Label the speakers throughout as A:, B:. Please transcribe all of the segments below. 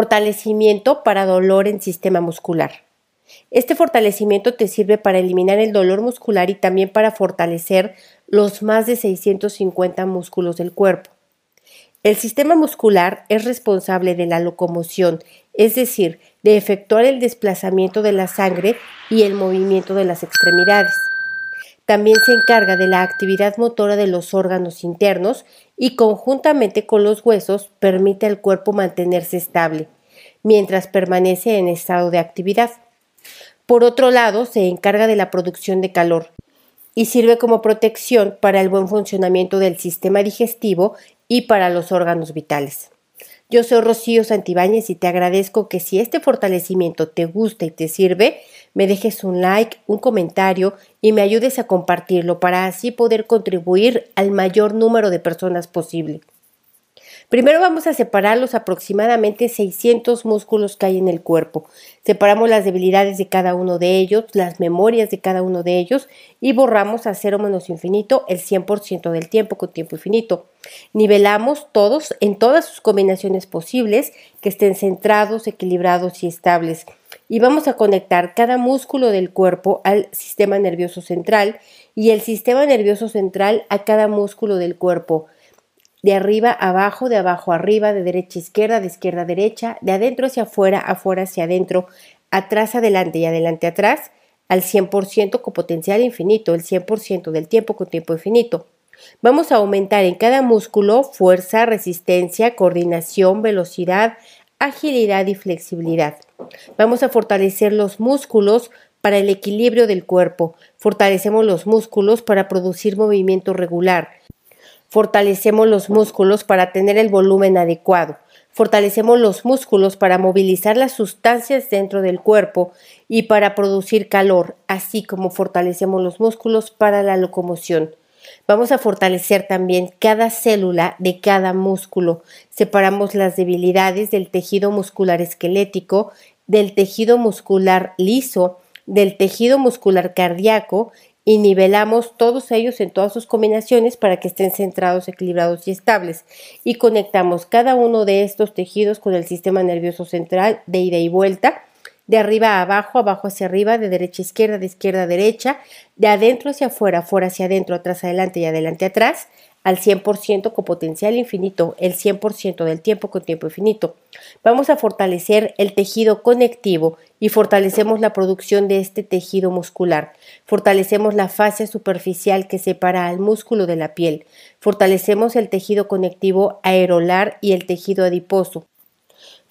A: Fortalecimiento para dolor en sistema muscular. Este fortalecimiento te sirve para eliminar el dolor muscular y también para fortalecer los más de 650 músculos del cuerpo. El sistema muscular es responsable de la locomoción, es decir, de efectuar el desplazamiento de la sangre y el movimiento de las extremidades. También se encarga de la actividad motora de los órganos internos y conjuntamente con los huesos permite al cuerpo mantenerse estable, mientras permanece en estado de actividad. Por otro lado, se encarga de la producción de calor y sirve como protección para el buen funcionamiento del sistema digestivo y para los órganos vitales. Yo soy Rocío Santibáñez y te agradezco que si este fortalecimiento te gusta y te sirve, me dejes un like, un comentario y me ayudes a compartirlo para así poder contribuir al mayor número de personas posible. Primero vamos a separar los aproximadamente 600 músculos que hay en el cuerpo. Separamos las debilidades de cada uno de ellos, las memorias de cada uno de ellos y borramos a cero menos infinito el 100% del tiempo con tiempo infinito. Nivelamos todos en todas sus combinaciones posibles que estén centrados, equilibrados y estables. Y vamos a conectar cada músculo del cuerpo al sistema nervioso central y el sistema nervioso central a cada músculo del cuerpo de arriba a abajo, de abajo a arriba, de derecha a izquierda, de izquierda a derecha, de adentro hacia afuera, afuera hacia adentro, atrás adelante y adelante atrás, al 100% con potencial infinito, el 100% del tiempo con tiempo infinito. Vamos a aumentar en cada músculo fuerza, resistencia, coordinación, velocidad, agilidad y flexibilidad. Vamos a fortalecer los músculos para el equilibrio del cuerpo. Fortalecemos los músculos para producir movimiento regular Fortalecemos los músculos para tener el volumen adecuado. Fortalecemos los músculos para movilizar las sustancias dentro del cuerpo y para producir calor, así como fortalecemos los músculos para la locomoción. Vamos a fortalecer también cada célula de cada músculo. Separamos las debilidades del tejido muscular esquelético, del tejido muscular liso, del tejido muscular cardíaco y nivelamos todos ellos en todas sus combinaciones para que estén centrados, equilibrados y estables. Y conectamos cada uno de estos tejidos con el sistema nervioso central de ida y vuelta, de arriba a abajo, abajo hacia arriba, de derecha a izquierda, de izquierda a derecha, de adentro hacia afuera, fuera hacia adentro, atrás adelante y adelante atrás, al 100% con potencial infinito, el 100% del tiempo con tiempo infinito. Vamos a fortalecer el tejido conectivo y fortalecemos la producción de este tejido muscular. Fortalecemos la fascia superficial que separa al músculo de la piel. Fortalecemos el tejido conectivo aerolar y el tejido adiposo.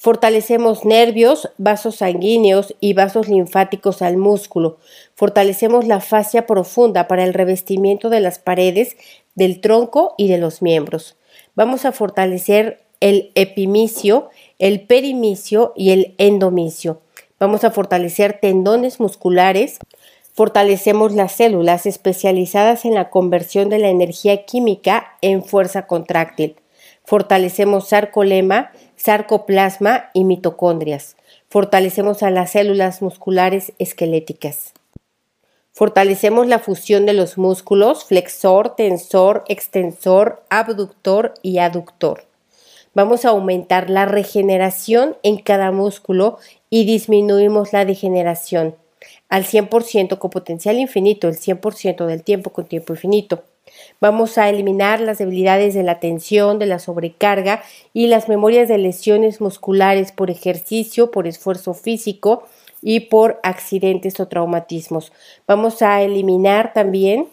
A: Fortalecemos nervios, vasos sanguíneos y vasos linfáticos al músculo. Fortalecemos la fascia profunda para el revestimiento de las paredes del tronco y de los miembros. Vamos a fortalecer el epimicio, el perimicio y el endomicio. Vamos a fortalecer tendones musculares. Fortalecemos las células especializadas en la conversión de la energía química en fuerza contráctil. Fortalecemos sarcolema, sarcoplasma y mitocondrias. Fortalecemos a las células musculares esqueléticas. Fortalecemos la fusión de los músculos flexor, tensor, extensor, abductor y aductor. Vamos a aumentar la regeneración en cada músculo y disminuimos la degeneración al 100% con potencial infinito, el 100% del tiempo con tiempo infinito. Vamos a eliminar las debilidades de la tensión, de la sobrecarga y las memorias de lesiones musculares por ejercicio, por esfuerzo físico y por accidentes o traumatismos. Vamos a eliminar también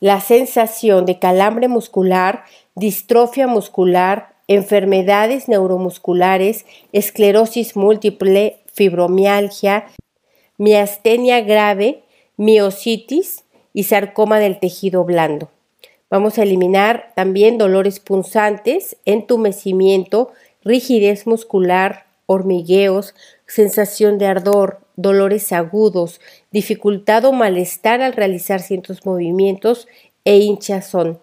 A: la sensación de calambre muscular, distrofia muscular, enfermedades neuromusculares, esclerosis múltiple, fibromialgia, miastenia grave, miocitis y sarcoma del tejido blando. Vamos a eliminar también dolores punzantes, entumecimiento, rigidez muscular, hormigueos, sensación de ardor, dolores agudos, dificultad o malestar al realizar ciertos movimientos e hinchazón.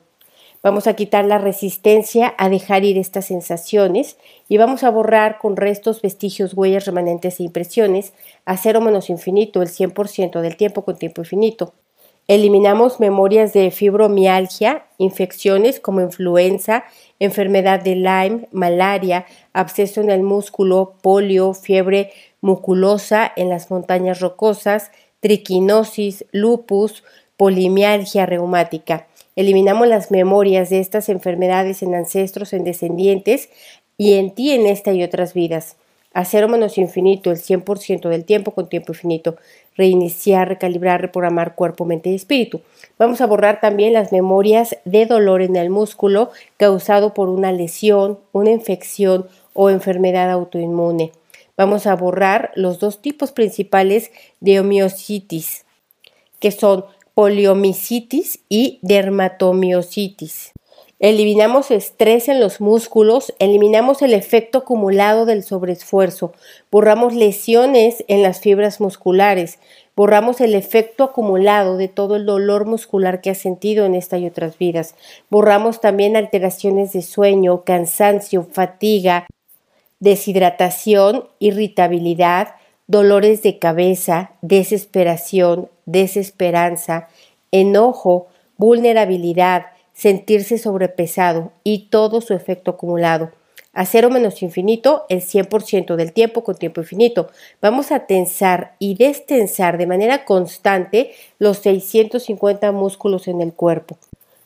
A: Vamos a quitar la resistencia a dejar ir estas sensaciones y vamos a borrar con restos, vestigios, huellas, remanentes e impresiones a cero menos infinito, el 100% del tiempo con tiempo infinito. Eliminamos memorias de fibromialgia, infecciones como influenza, enfermedad de Lyme, malaria, absceso en el músculo, polio, fiebre muculosa en las montañas rocosas, triquinosis, lupus, polimialgia reumática. Eliminamos las memorias de estas enfermedades en ancestros, en descendientes y en ti en esta y otras vidas. Hacer menos infinito el 100% del tiempo con tiempo infinito. Reiniciar, recalibrar, reprogramar cuerpo, mente y espíritu. Vamos a borrar también las memorias de dolor en el músculo causado por una lesión, una infección o enfermedad autoinmune. Vamos a borrar los dos tipos principales de homiocitis, que son poliomicitis y dermatomiositis. Eliminamos estrés en los músculos, eliminamos el efecto acumulado del sobreesfuerzo, borramos lesiones en las fibras musculares, borramos el efecto acumulado de todo el dolor muscular que has sentido en esta y otras vidas, borramos también alteraciones de sueño, cansancio, fatiga, deshidratación, irritabilidad, dolores de cabeza, desesperación, desesperanza, enojo, vulnerabilidad, sentirse sobrepesado y todo su efecto acumulado. A cero menos infinito, el 100% del tiempo con tiempo infinito. Vamos a tensar y destensar de manera constante los 650 músculos en el cuerpo.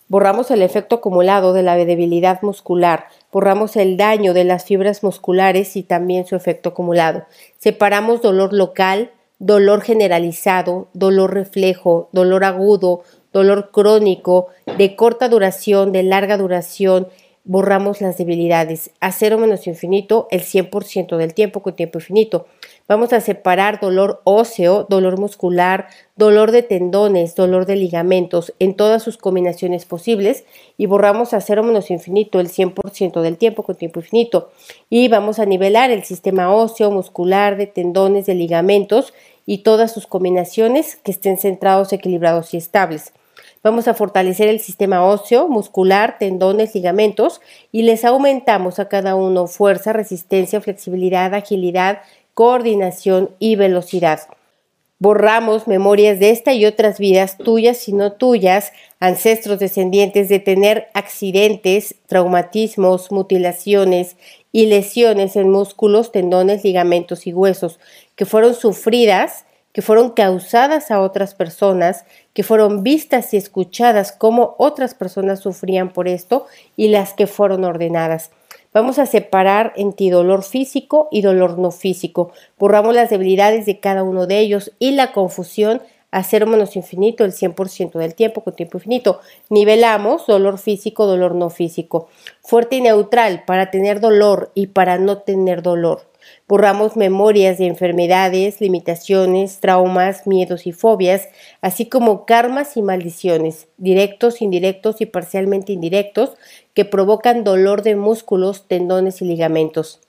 A: Borramos el efecto acumulado de la debilidad muscular, borramos el daño de las fibras musculares y también su efecto acumulado. Separamos dolor local, dolor generalizado, dolor reflejo, dolor agudo, dolor crónico, de corta duración, de larga duración, borramos las debilidades. A cero menos infinito, el 100% del tiempo con tiempo infinito. Vamos a separar dolor óseo, dolor muscular, dolor de tendones, dolor de ligamentos en todas sus combinaciones posibles y borramos a cero menos infinito el 100% del tiempo con tiempo infinito. Y vamos a nivelar el sistema óseo, muscular, de tendones, de ligamentos y todas sus combinaciones que estén centrados, equilibrados y estables. Vamos a fortalecer el sistema óseo, muscular, tendones, ligamentos y les aumentamos a cada uno fuerza, resistencia, flexibilidad, agilidad, coordinación y velocidad. Borramos memorias de esta y otras vidas tuyas y no tuyas, ancestros descendientes de tener accidentes, traumatismos, mutilaciones y lesiones en músculos, tendones, ligamentos y huesos que fueron sufridas que fueron causadas a otras personas, que fueron vistas y escuchadas cómo otras personas sufrían por esto y las que fueron ordenadas. Vamos a separar en ti dolor físico y dolor no físico. Borramos las debilidades de cada uno de ellos y la confusión a cero menos infinito el 100% del tiempo con tiempo infinito. Nivelamos dolor físico, dolor no físico. Fuerte y neutral para tener dolor y para no tener dolor. Borramos memorias de enfermedades, limitaciones, traumas, miedos y fobias, así como karmas y maldiciones, directos, indirectos y parcialmente indirectos, que provocan dolor de músculos, tendones y ligamentos.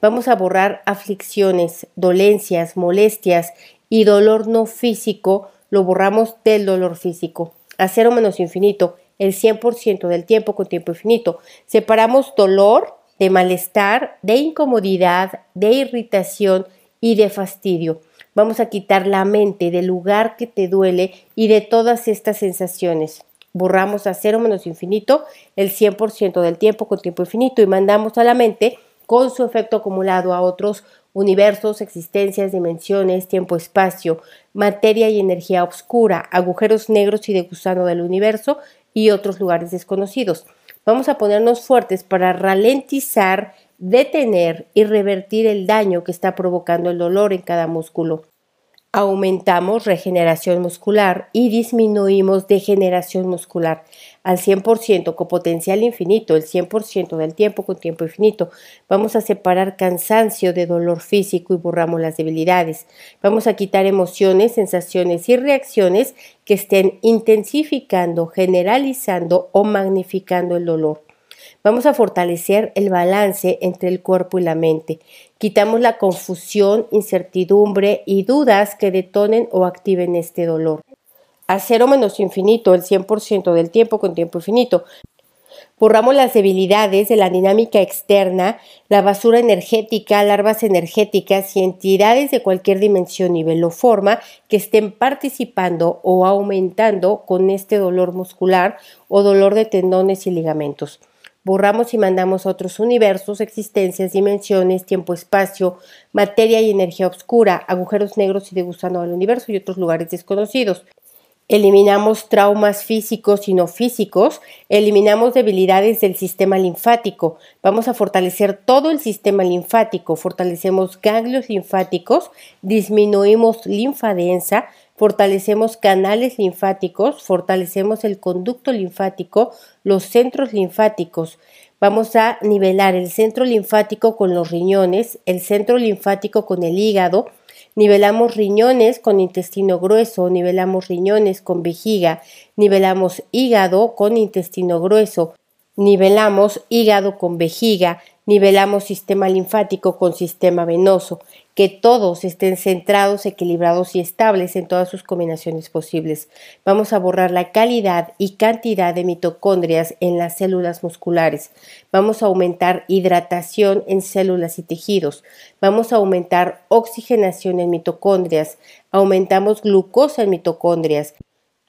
A: Vamos a borrar aflicciones, dolencias, molestias y dolor no físico, lo borramos del dolor físico. A cero menos infinito, el 100% del tiempo con tiempo infinito. Separamos dolor de malestar, de incomodidad, de irritación y de fastidio. Vamos a quitar la mente del lugar que te duele y de todas estas sensaciones. Borramos a cero menos infinito el 100% del tiempo con tiempo infinito y mandamos a la mente con su efecto acumulado a otros universos, existencias, dimensiones, tiempo-espacio, materia y energía oscura, agujeros negros y de gusano del universo y otros lugares desconocidos. Vamos a ponernos fuertes para ralentizar, detener y revertir el daño que está provocando el dolor en cada músculo. Aumentamos regeneración muscular y disminuimos degeneración muscular al 100% con potencial infinito, el 100% del tiempo con tiempo infinito. Vamos a separar cansancio de dolor físico y borramos las debilidades. Vamos a quitar emociones, sensaciones y reacciones que estén intensificando, generalizando o magnificando el dolor. Vamos a fortalecer el balance entre el cuerpo y la mente. Quitamos la confusión, incertidumbre y dudas que detonen o activen este dolor. A cero menos infinito, el 100% del tiempo con tiempo infinito. Borramos las debilidades de la dinámica externa, la basura energética, larvas energéticas y entidades de cualquier dimensión, nivel o forma que estén participando o aumentando con este dolor muscular o dolor de tendones y ligamentos. Borramos y mandamos otros universos, existencias, dimensiones, tiempo-espacio, materia y energía oscura, agujeros negros y de gusano del universo y otros lugares desconocidos. Eliminamos traumas físicos y no físicos, eliminamos debilidades del sistema linfático, vamos a fortalecer todo el sistema linfático, fortalecemos ganglios linfáticos, disminuimos linfa densa, fortalecemos canales linfáticos, fortalecemos el conducto linfático, los centros linfáticos. Vamos a nivelar el centro linfático con los riñones, el centro linfático con el hígado, Nivelamos riñones con intestino grueso, nivelamos riñones con vejiga, nivelamos hígado con intestino grueso, nivelamos hígado con vejiga, nivelamos sistema linfático con sistema venoso, que todos estén centrados, equilibrados y estables en todas sus combinaciones posibles. Vamos a borrar la calidad y cantidad de mitocondrias en las células musculares. Vamos a aumentar hidratación en células y tejidos. Vamos a aumentar oxigenación en mitocondrias. Aumentamos glucosa en mitocondrias.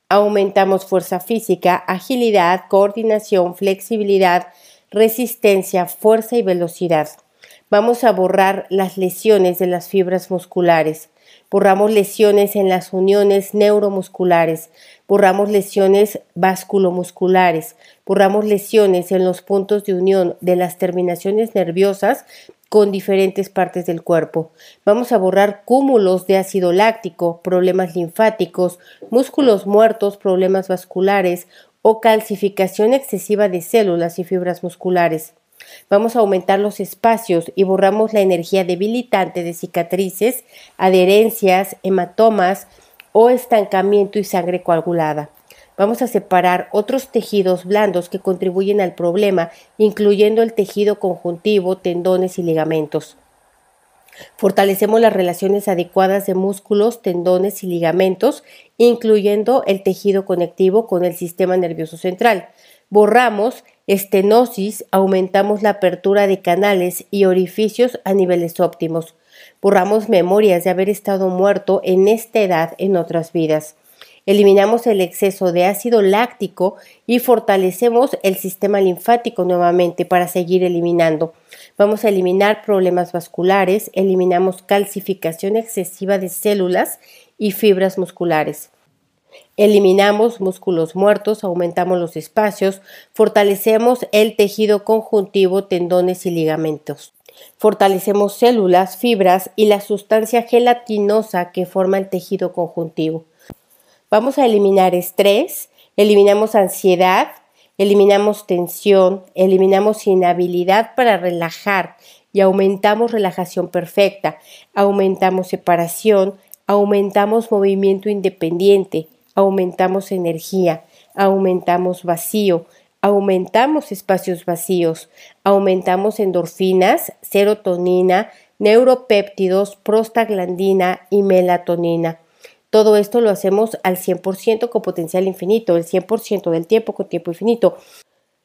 A: Aumentamos fuerza física, agilidad, coordinación, flexibilidad, resistencia, fuerza y velocidad. Vamos a borrar las lesiones de las fibras musculares. Borramos lesiones en las uniones neuromusculares. Borramos lesiones vasculomusculares. Borramos lesiones en los puntos de unión de las terminaciones nerviosas con diferentes partes del cuerpo. Vamos a borrar cúmulos de ácido láctico, problemas linfáticos, músculos muertos, problemas vasculares o calcificación excesiva de células y fibras musculares. Vamos a aumentar los espacios y borramos la energía debilitante de cicatrices, adherencias, hematomas o estancamiento y sangre coagulada. Vamos a separar otros tejidos blandos que contribuyen al problema, incluyendo el tejido conjuntivo, tendones y ligamentos. Fortalecemos las relaciones adecuadas de músculos, tendones y ligamentos, incluyendo el tejido conectivo con el sistema nervioso central. Borramos estenosis, aumentamos la apertura de canales y orificios a niveles óptimos. Borramos memorias de haber estado muerto en esta edad en otras vidas. Eliminamos el exceso de ácido láctico y fortalecemos el sistema linfático nuevamente para seguir eliminando. Vamos a eliminar problemas vasculares, eliminamos calcificación excesiva de células y fibras musculares. Eliminamos músculos muertos, aumentamos los espacios, fortalecemos el tejido conjuntivo, tendones y ligamentos. Fortalecemos células, fibras y la sustancia gelatinosa que forma el tejido conjuntivo. Vamos a eliminar estrés, eliminamos ansiedad, eliminamos tensión, eliminamos inhabilidad para relajar y aumentamos relajación perfecta, aumentamos separación, aumentamos movimiento independiente, aumentamos energía, aumentamos vacío, aumentamos espacios vacíos, aumentamos endorfinas, serotonina, neuropéptidos, prostaglandina y melatonina. Todo esto lo hacemos al 100% con potencial infinito, el 100% del tiempo con tiempo infinito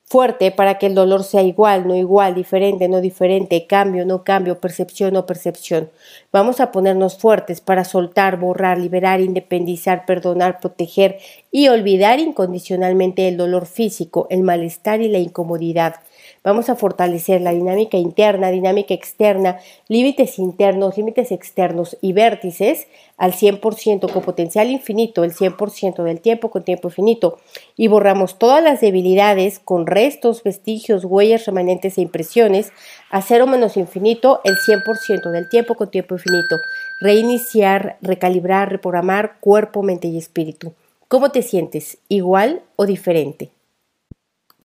A: fuerte para que el dolor sea igual, no igual, diferente, no diferente, cambio, no cambio, percepción, no percepción. Vamos a ponernos fuertes para soltar, borrar, liberar, independizar, perdonar, proteger y olvidar incondicionalmente el dolor físico, el malestar y la incomodidad. Vamos a fortalecer la dinámica interna, dinámica externa, límites internos, límites externos y vértices al 100% con potencial infinito, el 100% del tiempo con tiempo infinito. Y borramos todas las debilidades con restos, vestigios, huellas remanentes e impresiones a cero menos infinito, el 100% del tiempo con tiempo infinito. Reiniciar, recalibrar, reprogramar cuerpo, mente y espíritu. ¿Cómo te sientes? ¿Igual o diferente?